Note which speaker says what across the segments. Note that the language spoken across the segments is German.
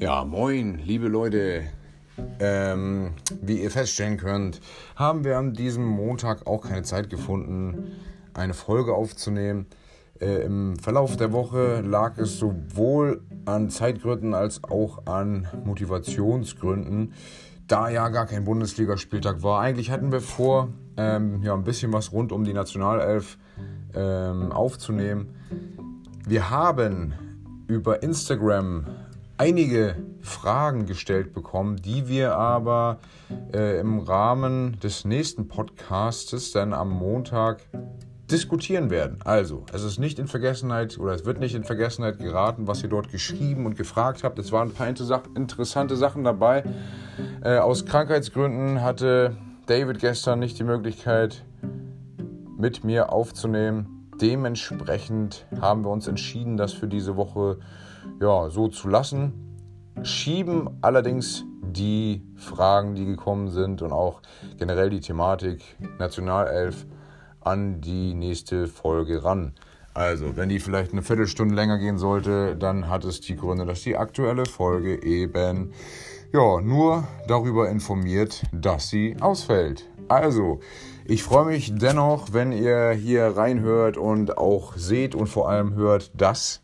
Speaker 1: Ja, moin, liebe Leute. Ähm, wie ihr feststellen könnt, haben wir an diesem Montag auch keine Zeit gefunden, eine Folge aufzunehmen. Äh, Im Verlauf der Woche lag es sowohl an Zeitgründen als auch an Motivationsgründen, da ja gar kein Bundesligaspieltag war. Eigentlich hatten wir vor, ähm, ja, ein bisschen was rund um die Nationalelf ähm, aufzunehmen. Wir haben über Instagram einige Fragen gestellt bekommen, die wir aber äh, im Rahmen des nächsten Podcastes dann am Montag diskutieren werden. Also, es ist nicht in Vergessenheit oder es wird nicht in Vergessenheit geraten, was ihr dort geschrieben und gefragt habt. Es waren ein paar interessante Sachen dabei. Äh, aus Krankheitsgründen hatte David gestern nicht die Möglichkeit, mit mir aufzunehmen. Dementsprechend haben wir uns entschieden, das für diese Woche ja, so zu lassen. Schieben allerdings die Fragen, die gekommen sind und auch generell die Thematik Nationalelf an die nächste Folge ran. Also, wenn die vielleicht eine Viertelstunde länger gehen sollte, dann hat es die Gründe, dass die aktuelle Folge eben ja, nur darüber informiert, dass sie ausfällt. Also, ich freue mich dennoch, wenn ihr hier reinhört und auch seht und vor allem hört, dass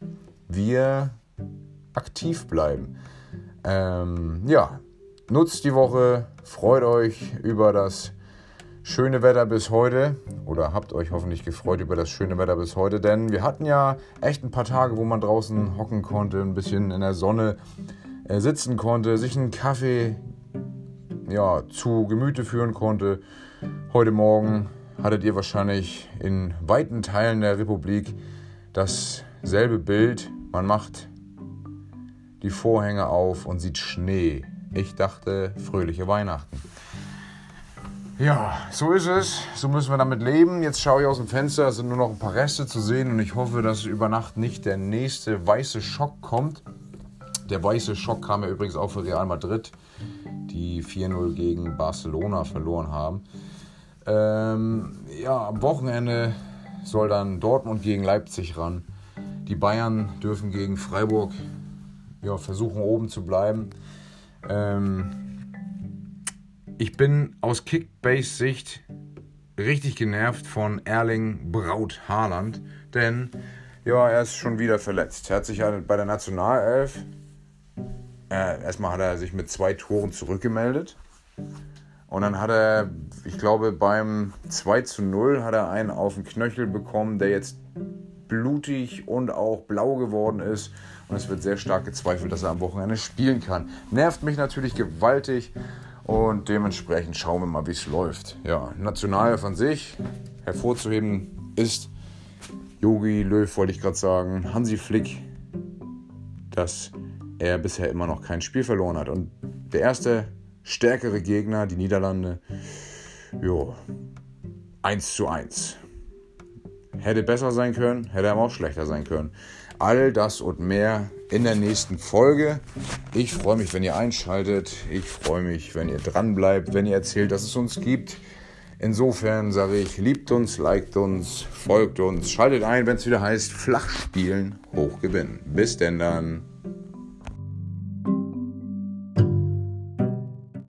Speaker 1: wir aktiv bleiben. Ähm, ja, nutzt die Woche, freut euch über das schöne Wetter bis heute oder habt euch hoffentlich gefreut über das schöne Wetter bis heute, denn wir hatten ja echt ein paar Tage, wo man draußen hocken konnte, ein bisschen in der Sonne äh, sitzen konnte, sich einen Kaffee ja, zu Gemüte führen konnte. Heute Morgen hattet ihr wahrscheinlich in weiten Teilen der Republik dasselbe Bild. Man macht die Vorhänge auf und sieht Schnee. Ich dachte, fröhliche Weihnachten. Ja, so ist es. So müssen wir damit leben. Jetzt schaue ich aus dem Fenster, es sind nur noch ein paar Reste zu sehen und ich hoffe, dass über Nacht nicht der nächste weiße Schock kommt. Der weiße Schock kam ja übrigens auch für Real Madrid, die 4-0 gegen Barcelona verloren haben. Ähm, ja, am Wochenende soll dann Dortmund gegen Leipzig ran. Die Bayern dürfen gegen Freiburg ja, versuchen oben zu bleiben. Ähm, ich bin aus Kickbase-Sicht richtig genervt von Erling Braut Haaland, denn ja, er ist schon wieder verletzt. Er hat sich bei der Nationalelf, äh, erstmal hat er sich mit zwei Toren zurückgemeldet. Und dann hat er, ich glaube, beim 2 zu 0 hat er einen auf den Knöchel bekommen, der jetzt blutig und auch blau geworden ist. Und es wird sehr stark gezweifelt, dass er am Wochenende spielen kann. Nervt mich natürlich gewaltig und dementsprechend schauen wir mal, wie es läuft. Ja, national von sich hervorzuheben ist Yogi Löw, wollte ich gerade sagen, Hansi Flick, dass er bisher immer noch kein Spiel verloren hat. Und der erste stärkere Gegner, die Niederlande, jo, 1 zu 1. Hätte besser sein können, hätte aber auch schlechter sein können. All das und mehr in der nächsten Folge. Ich freue mich, wenn ihr einschaltet. Ich freue mich, wenn ihr dran bleibt, wenn ihr erzählt, dass es uns gibt. Insofern sage ich, liebt uns, liked uns, folgt uns, schaltet ein, wenn es wieder heißt, flach spielen, hoch gewinnen. Bis denn dann.